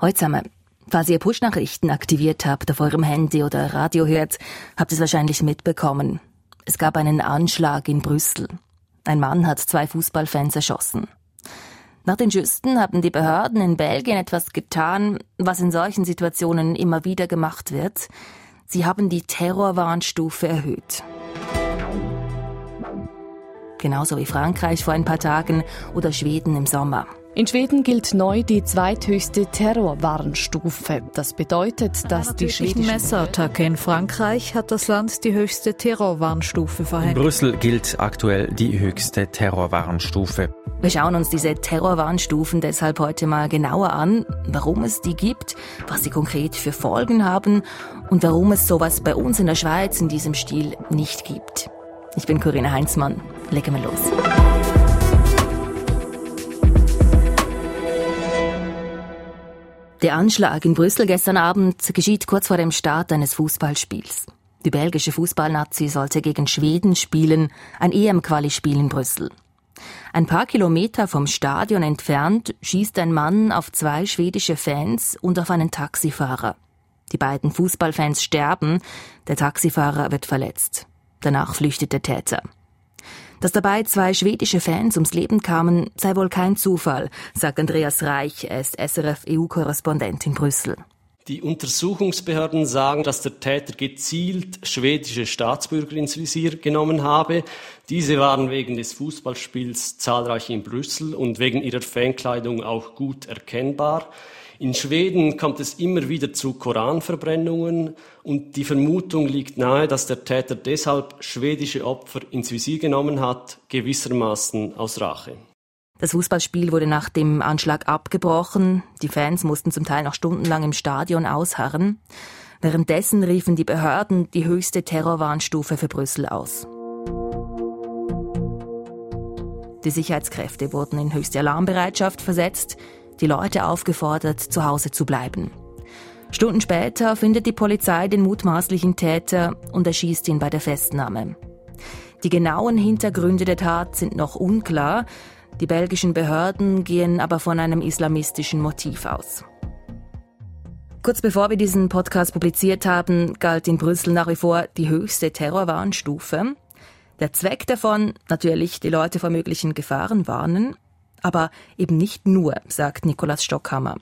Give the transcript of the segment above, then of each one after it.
Heute zusammen. Falls ihr Push-Nachrichten aktiviert habt auf eurem Handy oder Radio hört, habt ihr es wahrscheinlich mitbekommen. Es gab einen Anschlag in Brüssel. Ein Mann hat zwei Fußballfans erschossen. Nach den Schüssen haben die Behörden in Belgien etwas getan, was in solchen Situationen immer wieder gemacht wird. Sie haben die Terrorwarnstufe erhöht. Genauso wie Frankreich vor ein paar Tagen oder Schweden im Sommer. In Schweden gilt neu die zweithöchste Terrorwarnstufe. Das bedeutet, dass die schwedischen Messerattacke in Frankreich hat das Land die höchste Terrorwarnstufe verhängt. In Brüssel gilt aktuell die höchste Terrorwarnstufe. Wir schauen uns diese Terrorwarnstufen deshalb heute mal genauer an, warum es die gibt, was sie konkret für Folgen haben und warum es sowas bei uns in der Schweiz in diesem Stil nicht gibt. Ich bin Corinna Heinzmann. Legen wir los. Der Anschlag in Brüssel gestern Abend geschieht kurz vor dem Start eines Fußballspiels. Die belgische Fußballnazi sollte gegen Schweden spielen, ein EM-Quali-Spiel in Brüssel. Ein paar Kilometer vom Stadion entfernt schießt ein Mann auf zwei schwedische Fans und auf einen Taxifahrer. Die beiden Fußballfans sterben, der Taxifahrer wird verletzt. Danach flüchtet der Täter. Dass dabei zwei schwedische Fans ums Leben kamen, sei wohl kein Zufall, sagt Andreas Reich, er ist SRF-EU-Korrespondent in Brüssel. Die Untersuchungsbehörden sagen, dass der Täter gezielt schwedische Staatsbürger ins Visier genommen habe. Diese waren wegen des Fußballspiels zahlreich in Brüssel und wegen ihrer Fankleidung auch gut erkennbar. In Schweden kommt es immer wieder zu Koranverbrennungen und die Vermutung liegt nahe, dass der Täter deshalb schwedische Opfer ins Visier genommen hat, gewissermaßen aus Rache. Das Fußballspiel wurde nach dem Anschlag abgebrochen. Die Fans mussten zum Teil noch stundenlang im Stadion ausharren. Währenddessen riefen die Behörden die höchste Terrorwarnstufe für Brüssel aus. Die Sicherheitskräfte wurden in höchste Alarmbereitschaft versetzt die Leute aufgefordert, zu Hause zu bleiben. Stunden später findet die Polizei den mutmaßlichen Täter und erschießt ihn bei der Festnahme. Die genauen Hintergründe der Tat sind noch unklar, die belgischen Behörden gehen aber von einem islamistischen Motiv aus. Kurz bevor wir diesen Podcast publiziert haben, galt in Brüssel nach wie vor die höchste Terrorwarnstufe. Der Zweck davon, natürlich die Leute vor möglichen Gefahren warnen, aber eben nicht nur, sagt Nikolaus Stockhammer.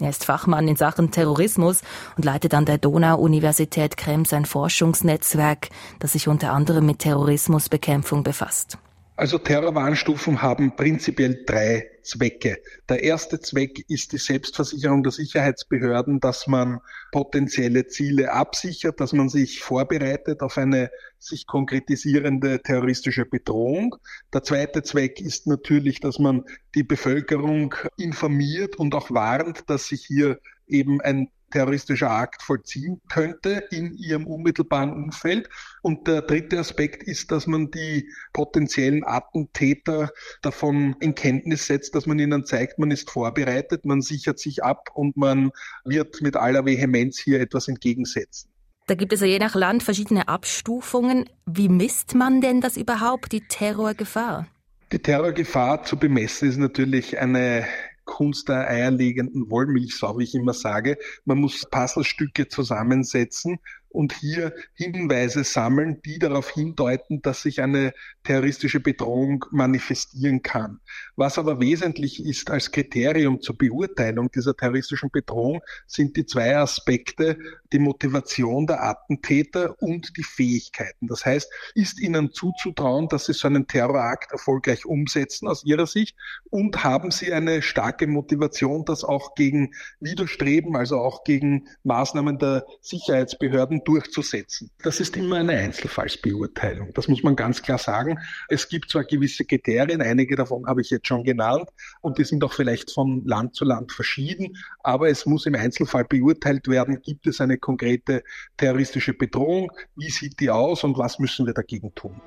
Er ist Fachmann in Sachen Terrorismus und leitet an der Donau-Universität Krems ein Forschungsnetzwerk, das sich unter anderem mit Terrorismusbekämpfung befasst. Also Terrorwarnstufen haben prinzipiell drei Zwecke. Der erste Zweck ist die Selbstversicherung der Sicherheitsbehörden, dass man potenzielle Ziele absichert, dass man sich vorbereitet auf eine sich konkretisierende terroristische Bedrohung. Der zweite Zweck ist natürlich, dass man die Bevölkerung informiert und auch warnt, dass sich hier eben ein terroristischer Akt vollziehen könnte in ihrem unmittelbaren Umfeld. Und der dritte Aspekt ist, dass man die potenziellen Attentäter davon in Kenntnis setzt, dass man ihnen zeigt, man ist vorbereitet, man sichert sich ab und man wird mit aller Vehemenz hier etwas entgegensetzen. Da gibt es ja je nach Land verschiedene Abstufungen. Wie misst man denn das überhaupt, die Terrorgefahr? Die Terrorgefahr zu bemessen ist natürlich eine Kunst der eierlegenden Wollmilchsau, wie ich immer sage. Man muss Puzzlestücke zusammensetzen und hier Hinweise sammeln, die darauf hindeuten, dass sich eine terroristische Bedrohung manifestieren kann. Was aber wesentlich ist als Kriterium zur Beurteilung dieser terroristischen Bedrohung, sind die zwei Aspekte, die Motivation der Attentäter und die Fähigkeiten. Das heißt, ist ihnen zuzutrauen, dass sie so einen Terrorakt erfolgreich umsetzen aus ihrer Sicht und haben sie eine starke Motivation, das auch gegen Widerstreben, also auch gegen Maßnahmen der Sicherheitsbehörden Methoden durchzusetzen. Das ist immer eine Einzelfallsbeurteilung. Das muss man ganz klar sagen. Es gibt zwar gewisse Kriterien, einige davon habe ich jetzt schon genannt und die sind auch vielleicht von Land zu Land verschieden, aber es muss im Einzelfall beurteilt werden, gibt es eine konkrete terroristische Bedrohung, wie sieht die aus und was müssen wir dagegen tun.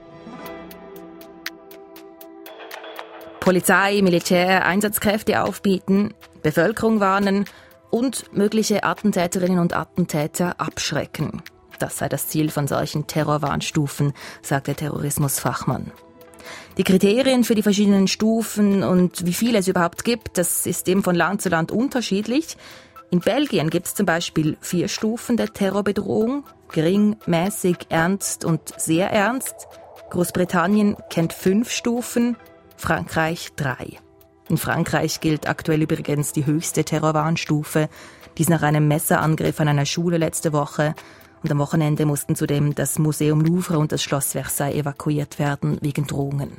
Polizei, Militär, Einsatzkräfte aufbieten, Bevölkerung warnen, und mögliche Attentäterinnen und Attentäter abschrecken. Das sei das Ziel von solchen Terrorwarnstufen, sagt der Terrorismusfachmann. Die Kriterien für die verschiedenen Stufen und wie viele es überhaupt gibt, das ist eben von Land zu Land unterschiedlich. In Belgien gibt es zum Beispiel vier Stufen der Terrorbedrohung. Gering, mäßig, ernst und sehr ernst. Großbritannien kennt fünf Stufen, Frankreich drei. In Frankreich gilt aktuell übrigens die höchste Terrorwarnstufe, dies nach einem Messerangriff an einer Schule letzte Woche. Und am Wochenende mussten zudem das Museum Louvre und das Schloss Versailles evakuiert werden wegen Drohungen.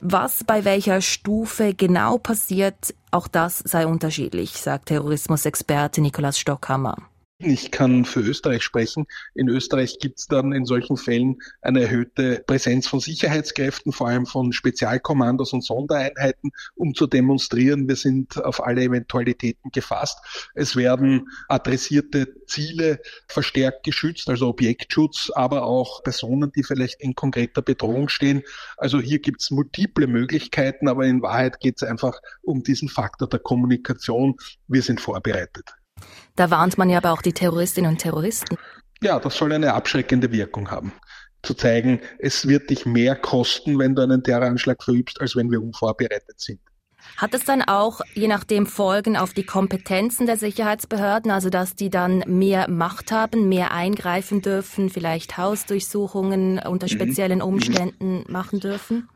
Was bei welcher Stufe genau passiert, auch das sei unterschiedlich, sagt Terrorismusexperte Nikolaus Stockhammer. Ich kann für Österreich sprechen. In Österreich gibt es dann in solchen Fällen eine erhöhte Präsenz von Sicherheitskräften, vor allem von Spezialkommandos und Sondereinheiten, um zu demonstrieren, wir sind auf alle Eventualitäten gefasst. Es werden adressierte Ziele verstärkt geschützt, also Objektschutz, aber auch Personen, die vielleicht in konkreter Bedrohung stehen. Also hier gibt es multiple Möglichkeiten, aber in Wahrheit geht es einfach um diesen Faktor der Kommunikation. Wir sind vorbereitet. Da warnt man ja aber auch die Terroristinnen und Terroristen. Ja, das soll eine abschreckende Wirkung haben. Zu zeigen, es wird dich mehr kosten, wenn du einen Terroranschlag verübst, als wenn wir unvorbereitet sind. Hat es dann auch je nachdem Folgen auf die Kompetenzen der Sicherheitsbehörden, also dass die dann mehr Macht haben, mehr eingreifen dürfen, vielleicht Hausdurchsuchungen unter mhm. speziellen Umständen machen dürfen?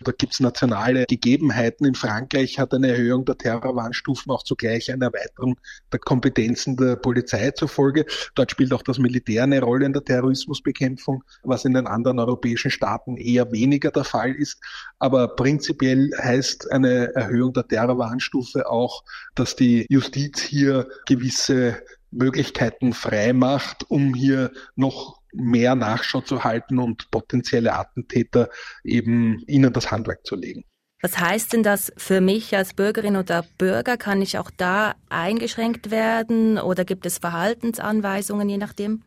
Da gibt es nationale Gegebenheiten. In Frankreich hat eine Erhöhung der Terrorwarnstufen auch zugleich eine Erweiterung der Kompetenzen der Polizei zur Folge. Dort spielt auch das Militär eine Rolle in der Terrorismusbekämpfung, was in den anderen europäischen Staaten eher weniger der Fall ist. Aber prinzipiell heißt eine Erhöhung der Terrorwarnstufe auch, dass die Justiz hier gewisse Möglichkeiten frei macht, um hier noch mehr Nachschau zu halten und potenzielle Attentäter eben ihnen das Handwerk zu legen. Was heißt denn das für mich als Bürgerin oder Bürger? Kann ich auch da eingeschränkt werden oder gibt es Verhaltensanweisungen je nachdem?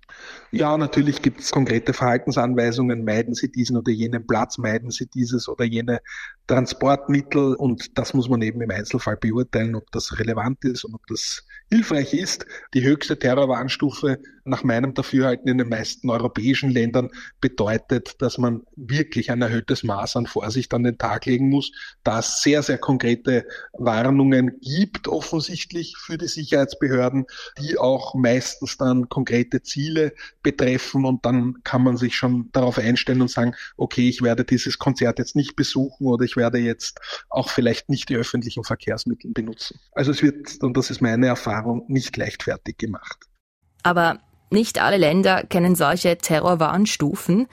Ja, natürlich gibt es konkrete Verhaltensanweisungen. Meiden Sie diesen oder jenen Platz, meiden Sie dieses oder jene Transportmittel und das muss man eben im Einzelfall beurteilen, ob das relevant ist und ob das hilfreich ist. Die höchste Terrorwarnstufe nach meinem Dafürhalten in den meisten europäischen Ländern bedeutet, dass man wirklich ein erhöhtes Maß an Vorsicht an den Tag legen muss, da es sehr, sehr konkrete Warnungen gibt, offensichtlich für die Sicherheitsbehörden, die auch meistens dann konkrete Ziele betreffen und dann kann man sich schon darauf einstellen und sagen, okay, ich werde dieses Konzert jetzt nicht besuchen oder ich werde jetzt auch vielleicht nicht die öffentlichen Verkehrsmittel benutzen. Also es wird, und das ist meine Erfahrung, nicht leichtfertig gemacht. Aber nicht alle Länder kennen solche Terrorwarnstufen.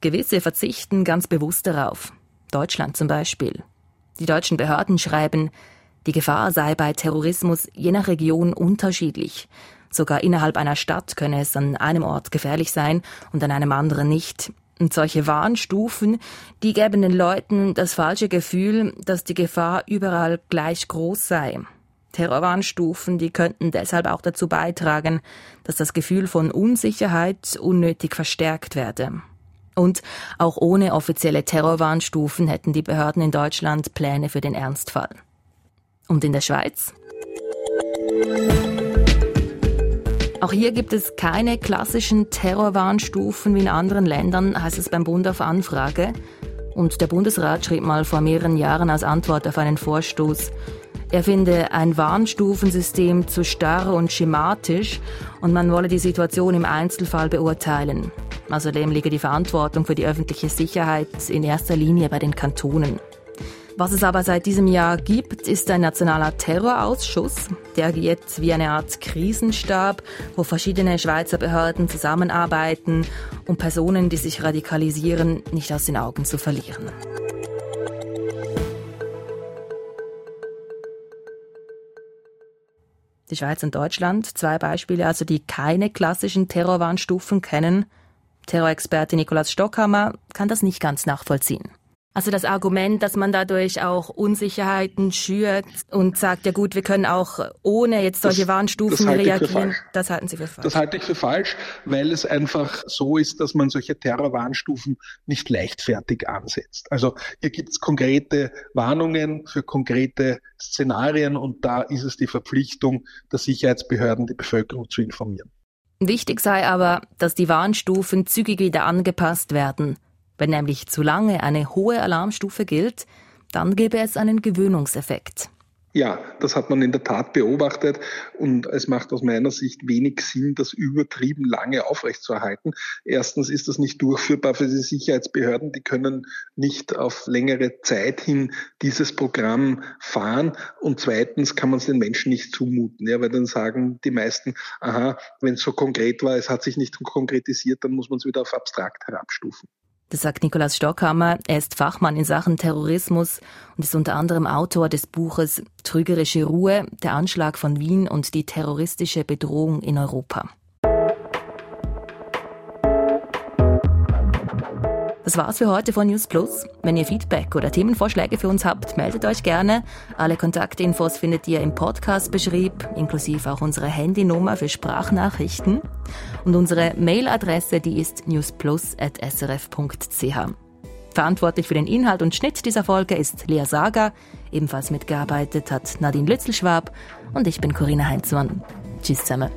Gewisse verzichten ganz bewusst darauf. Deutschland zum Beispiel. Die deutschen Behörden schreiben, die Gefahr sei bei Terrorismus je nach Region unterschiedlich. Sogar innerhalb einer Stadt könne es an einem Ort gefährlich sein und an einem anderen nicht. Und solche Warnstufen, die geben den Leuten das falsche Gefühl, dass die Gefahr überall gleich groß sei. Terrorwarnstufen, die könnten deshalb auch dazu beitragen, dass das Gefühl von Unsicherheit unnötig verstärkt werde. Und auch ohne offizielle Terrorwarnstufen hätten die Behörden in Deutschland Pläne für den Ernstfall. Und in der Schweiz? Auch hier gibt es keine klassischen Terrorwarnstufen wie in anderen Ländern, heißt es beim Bund auf Anfrage. Und der Bundesrat schrieb mal vor mehreren Jahren als Antwort auf einen Vorstoß, er finde ein Warnstufensystem zu starr und schematisch und man wolle die Situation im Einzelfall beurteilen. Außerdem liege die Verantwortung für die öffentliche Sicherheit in erster Linie bei den Kantonen. Was es aber seit diesem Jahr gibt, ist ein nationaler Terrorausschuss. Der agiert wie eine Art Krisenstab, wo verschiedene Schweizer Behörden zusammenarbeiten, um Personen, die sich radikalisieren, nicht aus den Augen zu verlieren. Die Schweiz und Deutschland, zwei Beispiele, also die keine klassischen Terrorwarnstufen kennen. Terrorexperte Nikolaus Stockhammer kann das nicht ganz nachvollziehen. Also das Argument, dass man dadurch auch Unsicherheiten schürt und sagt, ja gut, wir können auch ohne jetzt solche das, Warnstufen das reagieren, das halten Sie für falsch. Das halte ich für falsch, weil es einfach so ist, dass man solche Terrorwarnstufen nicht leichtfertig ansetzt. Also hier gibt es konkrete Warnungen für konkrete Szenarien und da ist es die Verpflichtung der Sicherheitsbehörden, die Bevölkerung zu informieren. Wichtig sei aber, dass die Warnstufen zügig wieder angepasst werden wenn nämlich zu lange eine hohe Alarmstufe gilt, dann gäbe es einen Gewöhnungseffekt. Ja, das hat man in der Tat beobachtet und es macht aus meiner Sicht wenig Sinn, das übertrieben lange aufrechtzuerhalten. Erstens ist das nicht durchführbar für die Sicherheitsbehörden. Die können nicht auf längere Zeit hin dieses Programm fahren. Und zweitens kann man es den Menschen nicht zumuten, ja, weil dann sagen die meisten, aha, wenn es so konkret war, es hat sich nicht konkretisiert, dann muss man es wieder auf abstrakt herabstufen. Das sagt Nikolaus Stockhammer. Er ist Fachmann in Sachen Terrorismus und ist unter anderem Autor des Buches Trügerische Ruhe, der Anschlag von Wien und die terroristische Bedrohung in Europa. Das war's für heute von News Plus. Wenn ihr Feedback oder Themenvorschläge für uns habt, meldet euch gerne. Alle Kontaktinfos findet ihr im Podcast-Beschrieb, inklusive auch unsere Handynummer für Sprachnachrichten. Und unsere Mailadresse, die ist newsplus.srf.ch. Verantwortlich für den Inhalt und Schnitt dieser Folge ist Lea Sager. Ebenfalls mitgearbeitet hat Nadine Lützelschwab und ich bin Corinna Heinzmann. Tschüss zusammen.